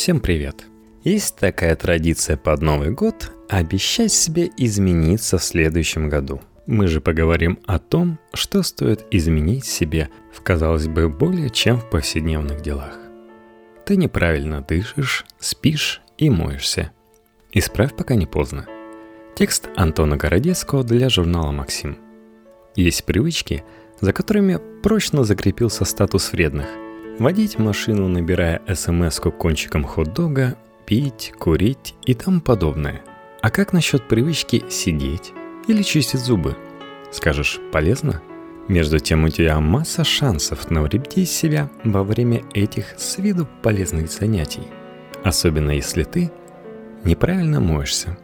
Всем привет! Есть такая традиция под Новый год обещать себе измениться в следующем году. Мы же поговорим о том, что стоит изменить себе в, казалось бы, более чем в повседневных делах. Ты неправильно дышишь, спишь и моешься. Исправь, пока не поздно. Текст Антона Городецкого для журнала «Максим». Есть привычки, за которыми прочно закрепился статус вредных – Водить машину, набирая смс кончиком хот-дога, пить, курить и тому подобное. А как насчет привычки сидеть или чистить зубы? Скажешь, полезно? Между тем у тебя масса шансов навредить себя во время этих с виду полезных занятий. Особенно если ты неправильно моешься.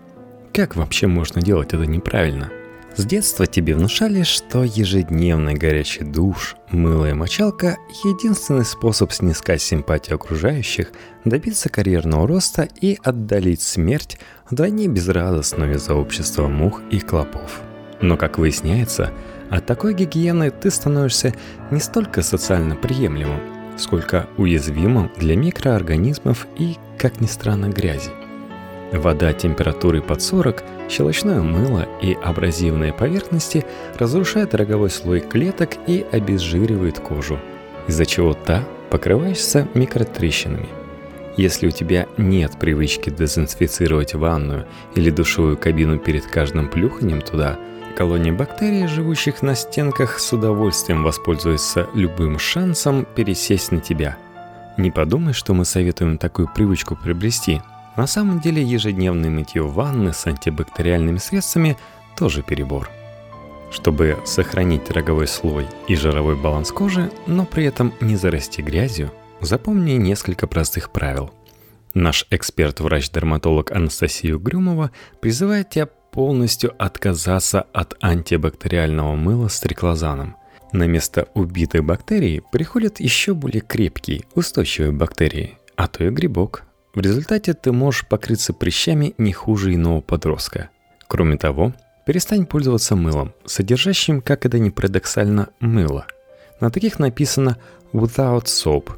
Как вообще можно делать это неправильно? С детства тебе внушали, что ежедневный горячий душ, мыло и мочалка – единственный способ снискать симпатию окружающих, добиться карьерного роста и отдалить смерть вдвойне безрадостную из-за общества мух и клопов. Но, как выясняется, от такой гигиены ты становишься не столько социально приемлемым, сколько уязвимым для микроорганизмов и, как ни странно, грязи – Вода температурой под 40, щелочное мыло и абразивные поверхности разрушают роговой слой клеток и обезжиривает кожу, из-за чего та покрываешься микротрещинами. Если у тебя нет привычки дезинфицировать ванную или душевую кабину перед каждым плюханием туда, колонии бактерий, живущих на стенках, с удовольствием воспользуются любым шансом пересесть на тебя. Не подумай, что мы советуем такую привычку приобрести – на самом деле ежедневное мытье ванны с антибактериальными средствами тоже перебор. Чтобы сохранить роговой слой и жировой баланс кожи, но при этом не зарасти грязью, запомни несколько простых правил. Наш эксперт-врач-дерматолог Анастасия Грюмова призывает тебя полностью отказаться от антибактериального мыла с триклозаном. На место убитых бактерий приходят еще более крепкие, устойчивые бактерии, а то и грибок, в результате ты можешь покрыться прыщами не хуже иного подростка. Кроме того, перестань пользоваться мылом, содержащим, как это ни парадоксально, мыло. На таких написано «without soap».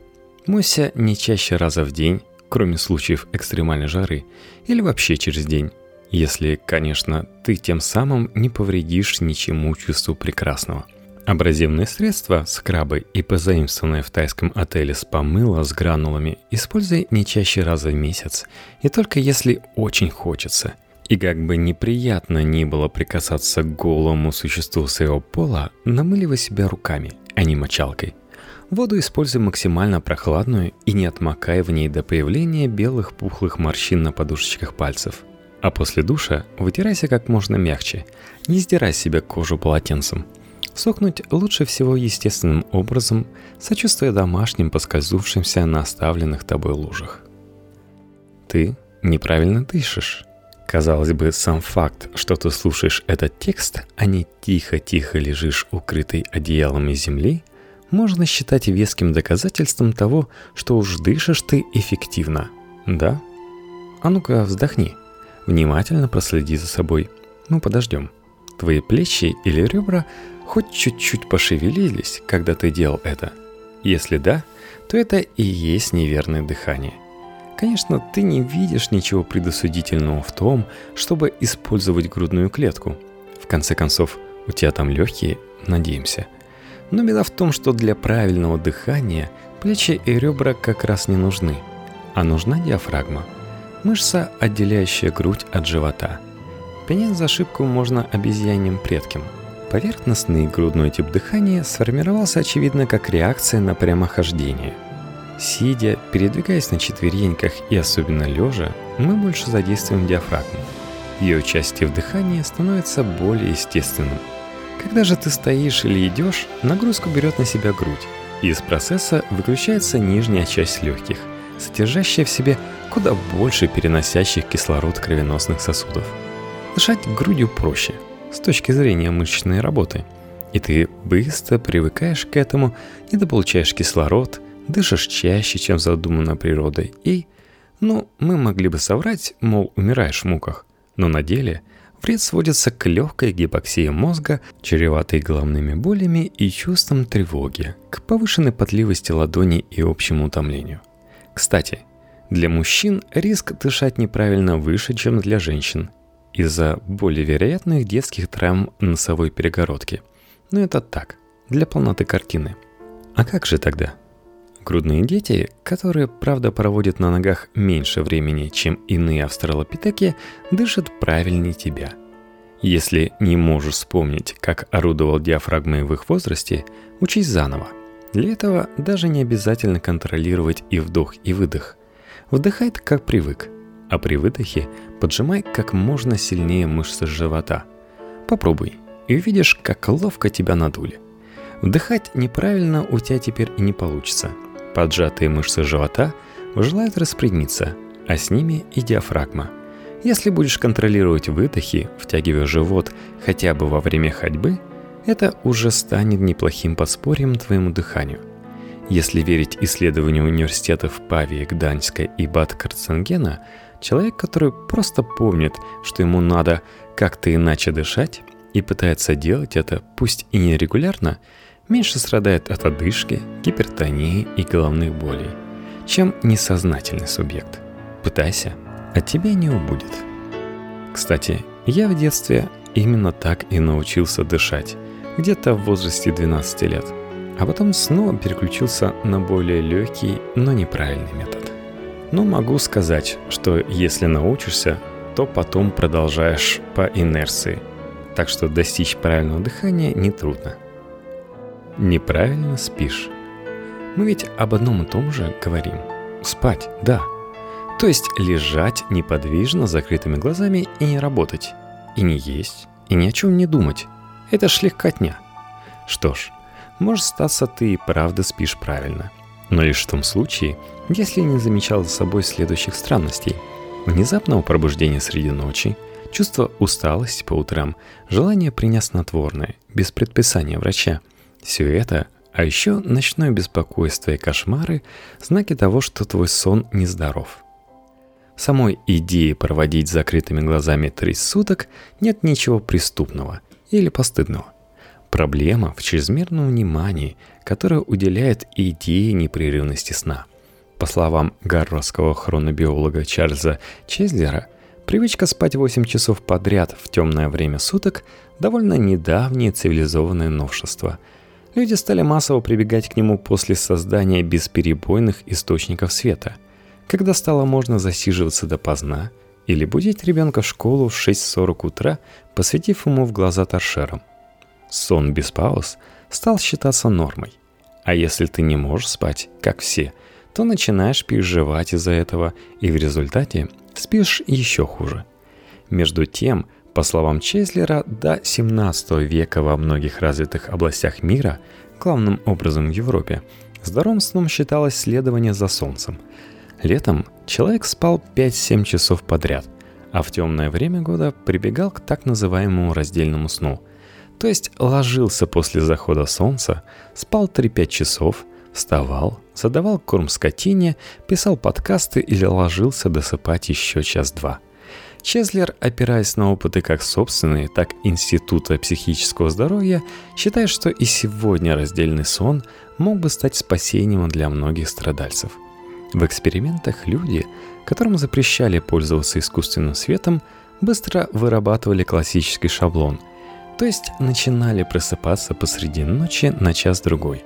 Мойся не чаще раза в день, кроме случаев экстремальной жары, или вообще через день. Если, конечно, ты тем самым не повредишь ничему чувству прекрасного – Абразивные средства, скрабы и позаимствованное в тайском отеле спа-мыло с гранулами используй не чаще раза в месяц, и только если очень хочется. И как бы неприятно ни было прикасаться к голому существу своего пола, намыливай себя руками, а не мочалкой. Воду используй максимально прохладную и не отмокай в ней до появления белых пухлых морщин на подушечках пальцев. А после душа вытирайся как можно мягче, не сдирай себе кожу полотенцем – Сохнуть лучше всего естественным образом, сочувствуя домашним, поскользнувшимся на оставленных тобой лужах. Ты неправильно дышишь. Казалось бы, сам факт, что ты слушаешь этот текст, а не тихо-тихо лежишь укрытый одеялом из земли, можно считать веским доказательством того, что уж дышишь ты эффективно. Да? А ну-ка вздохни. Внимательно проследи за собой. Мы подождем. Твои плечи или ребра хоть чуть-чуть пошевелились, когда ты делал это? Если да, то это и есть неверное дыхание. Конечно, ты не видишь ничего предосудительного в том, чтобы использовать грудную клетку. В конце концов, у тебя там легкие, надеемся. Но беда в том, что для правильного дыхания плечи и ребра как раз не нужны, а нужна диафрагма. Мышца, отделяющая грудь от живота. Понять за ошибку можно обезьяньим предкам – Поверхностный грудной тип дыхания сформировался, очевидно, как реакция на прямохождение. Сидя, передвигаясь на четвереньках и особенно лежа, мы больше задействуем диафрагму. Ее участие в дыхании становится более естественным. Когда же ты стоишь или идешь, нагрузку берет на себя грудь, из процесса выключается нижняя часть легких, содержащая в себе куда больше переносящих кислород кровеносных сосудов. Дышать грудью проще – с точки зрения мышечной работы. И ты быстро привыкаешь к этому, недополучаешь кислород, дышишь чаще, чем задумано природой. И, ну, мы могли бы соврать, мол, умираешь в муках. Но на деле вред сводится к легкой гипоксии мозга, чреватой головными болями и чувством тревоги, к повышенной потливости ладони и общему утомлению. Кстати, Для мужчин риск дышать неправильно выше, чем для женщин, из-за более вероятных детских травм носовой перегородки. Но это так, для полноты картины. А как же тогда? Грудные дети, которые, правда, проводят на ногах меньше времени, чем иные австралопитеки, дышат правильнее тебя. Если не можешь вспомнить, как орудовал диафрагмой в их возрасте, учись заново. Для этого даже не обязательно контролировать и вдох, и выдох. Вдыхай как привык, а при выдохе поджимай как можно сильнее мышцы живота. Попробуй, и увидишь, как ловко тебя надули. Вдыхать неправильно у тебя теперь и не получится. Поджатые мышцы живота желают распрямиться, а с ними и диафрагма. Если будешь контролировать выдохи, втягивая живот хотя бы во время ходьбы, это уже станет неплохим подспорьем твоему дыханию. Если верить исследованию университетов Павии, Гданьска и Бад Карценгена, человек, который просто помнит, что ему надо как-то иначе дышать, и пытается делать это, пусть и нерегулярно, меньше страдает от одышки, гипертонии и головных болей, чем несознательный субъект. Пытайся, от тебя не убудет. Кстати, я в детстве именно так и научился дышать, где-то в возрасте 12 лет, а потом снова переключился на более легкий, но неправильный метод. Но могу сказать, что если научишься, то потом продолжаешь по инерции, так что достичь правильного дыхания нетрудно – неправильно спишь. Мы ведь об одном и том же говорим. Спать, да. То есть лежать неподвижно с закрытыми глазами и не работать. И не есть, и ни о чем не думать. Это ж легкотня. Что ж, может статься ты и правда спишь правильно. Но лишь в том случае, если не замечал за собой следующих странностей. Внезапного пробуждения среди ночи, чувство усталости по утрам, желание принять снотворное, без предписания врача – все это, а еще ночное беспокойство и кошмары – знаки того, что твой сон нездоров. Самой идее проводить закрытыми глазами три суток нет ничего преступного или постыдного. Проблема в чрезмерном внимании, которое уделяет идее непрерывности сна. По словам гарвардского хронобиолога Чарльза Чезлера, привычка спать 8 часов подряд в темное время суток – довольно недавнее цивилизованное новшество – Люди стали массово прибегать к нему после создания бесперебойных источников света, когда стало можно засиживаться допоздна или будить ребенка в школу в 6.40 утра, посветив ему в глаза торшером. Сон без пауз стал считаться нормой. А если ты не можешь спать, как все, то начинаешь переживать из-за этого, и в результате спишь еще хуже. Между тем, по словам Чезлера, до 17 века во многих развитых областях мира, главным образом в Европе, здоровым сном считалось следование за солнцем. Летом человек спал 5-7 часов подряд, а в темное время года прибегал к так называемому раздельному сну. То есть ложился после захода солнца, спал 3-5 часов, вставал, задавал корм скотине, писал подкасты или ложился досыпать еще час-два – Чезлер, опираясь на опыты как собственные, так и Института психического здоровья, считает, что и сегодня раздельный сон мог бы стать спасением для многих страдальцев. В экспериментах люди, которым запрещали пользоваться искусственным светом, быстро вырабатывали классический шаблон, то есть начинали просыпаться посреди ночи на час-другой.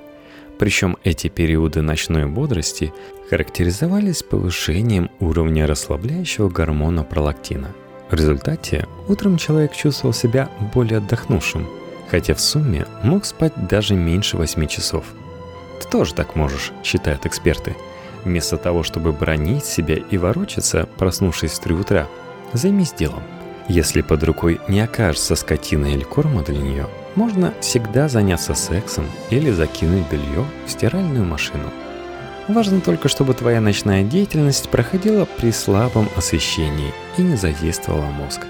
Причем эти периоды ночной бодрости характеризовались повышением уровня расслабляющего гормона пролактина. В результате утром человек чувствовал себя более отдохнувшим, хотя в сумме мог спать даже меньше 8 часов. Ты тоже так можешь, считают эксперты. Вместо того, чтобы бронить себя и ворочаться, проснувшись в 3 утра, займись делом. Если под рукой не окажется скотина или корма для нее – можно всегда заняться сексом или закинуть белье в стиральную машину. Важно только, чтобы твоя ночная деятельность проходила при слабом освещении и не задействовала мозг.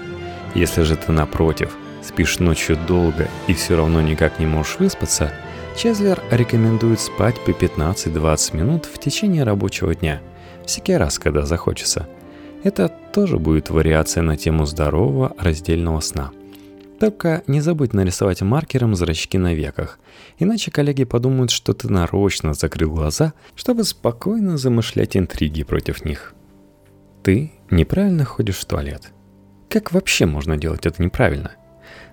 Если же ты напротив, спишь ночью долго и все равно никак не можешь выспаться, Чезлер рекомендует спать по 15-20 минут в течение рабочего дня, всякий раз, когда захочется. Это тоже будет вариация на тему здорового раздельного сна – только не забудь нарисовать маркером зрачки на веках, иначе коллеги подумают, что ты нарочно закрыл глаза, чтобы спокойно замышлять интриги против них. Ты неправильно ходишь в туалет. Как вообще можно делать это неправильно?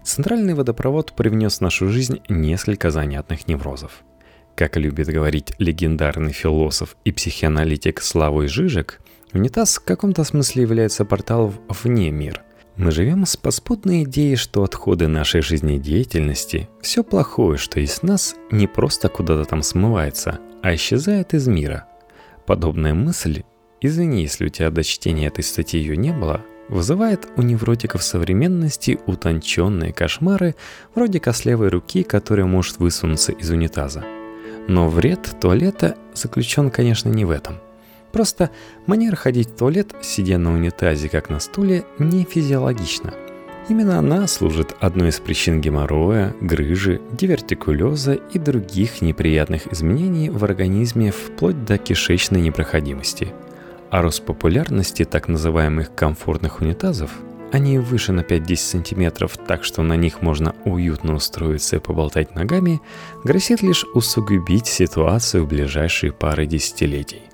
Центральный водопровод привнес в нашу жизнь несколько занятных неврозов. Как любит говорить легендарный философ и психоаналитик Славой Жижик, унитаз в каком-то смысле является порталом вне мира – мы живем с поспутной идеей, что отходы нашей жизнедеятельности, все плохое, что есть нас, не просто куда-то там смывается, а исчезает из мира. Подобная мысль, извини, если у тебя до чтения этой статьи ее не было, вызывает у невротиков современности утонченные кошмары вроде кослевой руки, которая может высунуться из унитаза. Но вред туалета заключен, конечно, не в этом – Просто манера ходить в туалет, сидя на унитазе как на стуле, не физиологична. Именно она служит одной из причин геморроя, грыжи, дивертикулеза и других неприятных изменений в организме вплоть до кишечной непроходимости. А рост популярности так называемых комфортных унитазов они выше на 5-10 сантиметров, так что на них можно уютно устроиться и поболтать ногами, грозит лишь усугубить ситуацию в ближайшие пары десятилетий.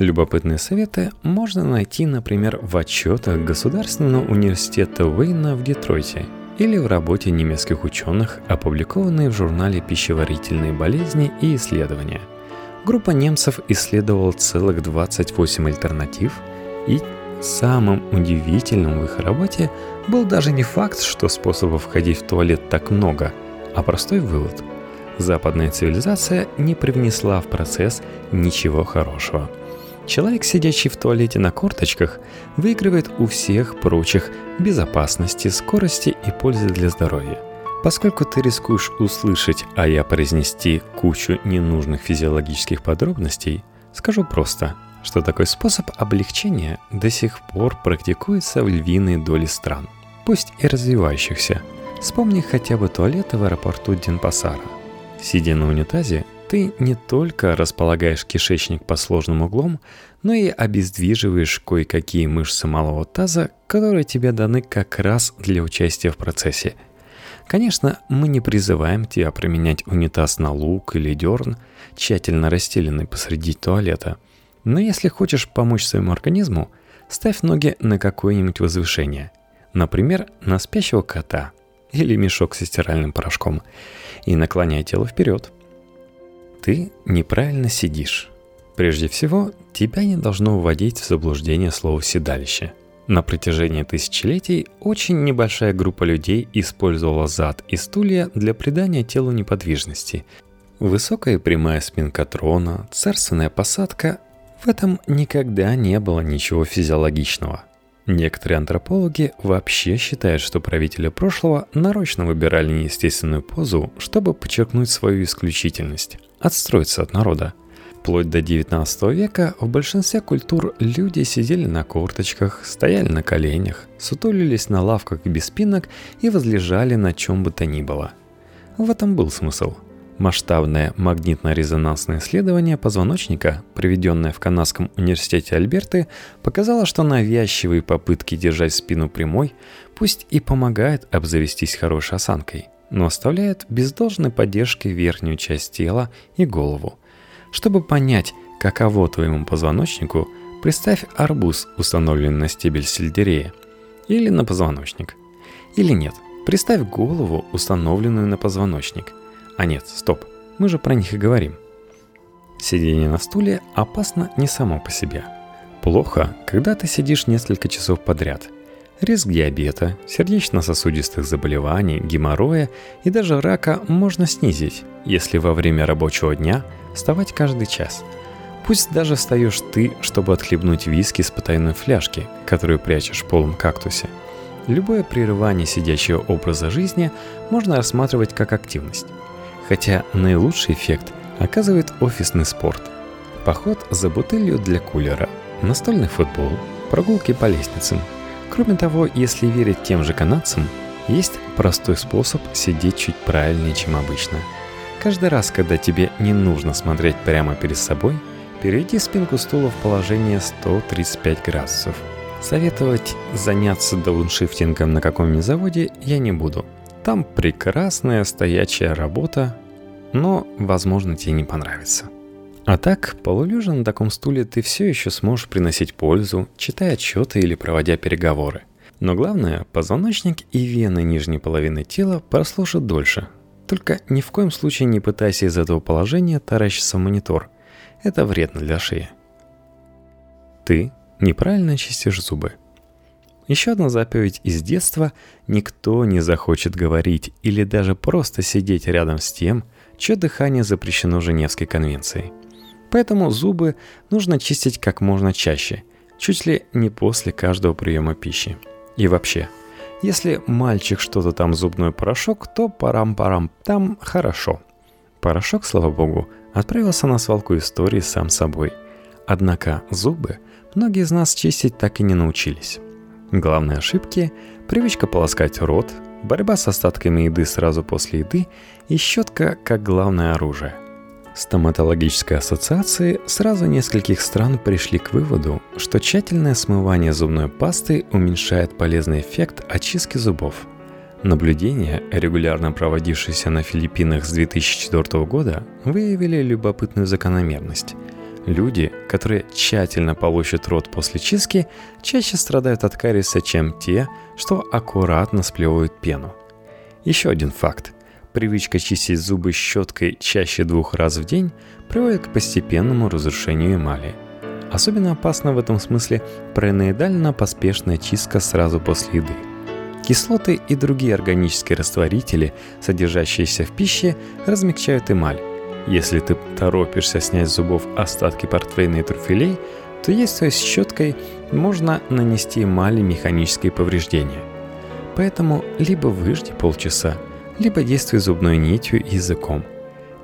Любопытные советы можно найти, например, в отчетах Государственного университета Уэйна в Детройте или в работе немецких ученых, опубликованной в журнале «Пищеварительные болезни и исследования». Группа немцев исследовала целых 28 альтернатив, и самым удивительным в их работе был даже не факт, что способов ходить в туалет так много, а простой вывод. Западная цивилизация не привнесла в процесс ничего хорошего – Человек, сидящий в туалете на корточках, выигрывает у всех прочих безопасности, скорости и пользы для здоровья. Поскольку ты рискуешь услышать, а я произнести кучу ненужных физиологических подробностей, скажу просто, что такой способ облегчения до сих пор практикуется в львиной доли стран, пусть и развивающихся. Вспомни хотя бы туалеты в аэропорту Денпасара. Сидя на унитазе, ты не только располагаешь кишечник по сложным углом, но и обездвиживаешь кое-какие мышцы малого таза, которые тебе даны как раз для участия в процессе. Конечно, мы не призываем тебя применять унитаз на лук или дерн, тщательно расстеленный посреди туалета. Но если хочешь помочь своему организму, ставь ноги на какое-нибудь возвышение. Например, на спящего кота или мешок со стиральным порошком. И наклоняй тело вперед – ты неправильно сидишь. Прежде всего, тебя не должно вводить в заблуждение слово «седалище». На протяжении тысячелетий очень небольшая группа людей использовала зад и стулья для придания телу неподвижности. Высокая прямая спинка трона, царственная посадка – в этом никогда не было ничего физиологичного. Некоторые антропологи вообще считают, что правители прошлого нарочно выбирали неестественную позу, чтобы подчеркнуть свою исключительность отстроиться от народа. Вплоть до 19 века в большинстве культур люди сидели на корточках, стояли на коленях, сутулились на лавках без спинок и возлежали на чем бы то ни было. В этом был смысл. Масштабное магнитно-резонансное исследование позвоночника, проведенное в Канадском университете Альберты, показало, что навязчивые попытки держать спину прямой, пусть и помогают обзавестись хорошей осанкой – но оставляет без должной поддержки верхнюю часть тела и голову. Чтобы понять, каково твоему позвоночнику, представь арбуз, установленный на стебель сельдерея, или на позвоночник. Или нет, представь голову, установленную на позвоночник. А нет, стоп, мы же про них и говорим. Сидение на стуле опасно не само по себе. Плохо, когда ты сидишь несколько часов подряд – Риск диабета, сердечно-сосудистых заболеваний, геморроя и даже рака можно снизить, если во время рабочего дня вставать каждый час. Пусть даже встаешь ты, чтобы отхлебнуть виски с потайной фляжки, которую прячешь в полом кактусе. Любое прерывание сидячего образа жизни можно рассматривать как активность. Хотя наилучший эффект оказывает офисный спорт. Поход за бутылью для кулера, настольный футбол, прогулки по лестницам – Кроме того, если верить тем же канадцам, есть простой способ сидеть чуть правильнее, чем обычно. Каждый раз, когда тебе не нужно смотреть прямо перед собой, перейди спинку стула в положение 135 градусов. Советовать заняться дауншифтингом на каком-нибудь заводе я не буду. Там прекрасная стоячая работа, но, возможно, тебе не понравится. А так, полулежа на таком стуле ты все еще сможешь приносить пользу, читая отчеты или проводя переговоры. Но главное, позвоночник и вены нижней половины тела прослужат дольше. Только ни в коем случае не пытайся из этого положения таращиться в монитор. Это вредно для шеи. Ты неправильно чистишь зубы. Еще одна заповедь из детства – никто не захочет говорить или даже просто сидеть рядом с тем, чье дыхание запрещено Женевской конвенцией. Поэтому зубы нужно чистить как можно чаще, чуть ли не после каждого приема пищи. И вообще, если мальчик что-то там зубной порошок, то парам-парам, там хорошо. Порошок, слава богу, отправился на свалку истории сам собой. Однако зубы многие из нас чистить так и не научились. Главные ошибки – привычка полоскать рот, борьба с остатками еды сразу после еды и щетка как главное оружие – Стоматологической ассоциации сразу нескольких стран пришли к выводу, что тщательное смывание зубной пасты уменьшает полезный эффект очистки зубов. Наблюдения, регулярно проводившиеся на Филиппинах с 2004 года, выявили любопытную закономерность. Люди, которые тщательно полощут рот после чистки, чаще страдают от кариеса, чем те, что аккуратно сплевывают пену. Еще один факт – Привычка чистить зубы щеткой чаще двух раз в день приводит к постепенному разрушению эмали. Особенно опасна в этом смысле параноидально-поспешная чистка сразу после еды. Кислоты и другие органические растворители, содержащиеся в пище, размягчают эмаль. Если ты торопишься снять с зубов остатки портвейна и труфелей, то есть с щеткой можно нанести эмали механические повреждения. Поэтому либо выжди полчаса, либо действуй зубной нитью и языком.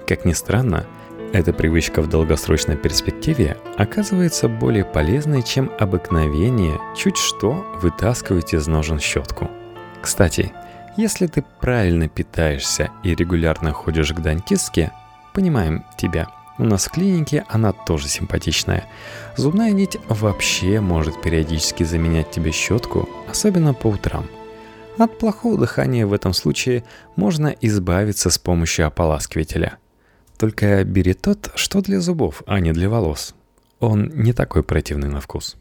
Как ни странно, эта привычка в долгосрочной перспективе оказывается более полезной, чем обыкновение чуть что вытаскивать из ножен щетку. Кстати, если ты правильно питаешься и регулярно ходишь к дантистке, понимаем тебя. У нас в клинике она тоже симпатичная. Зубная нить вообще может периодически заменять тебе щетку, особенно по утрам – от плохого дыхания в этом случае можно избавиться с помощью ополаскивателя. Только бери тот, что для зубов, а не для волос. Он не такой противный на вкус.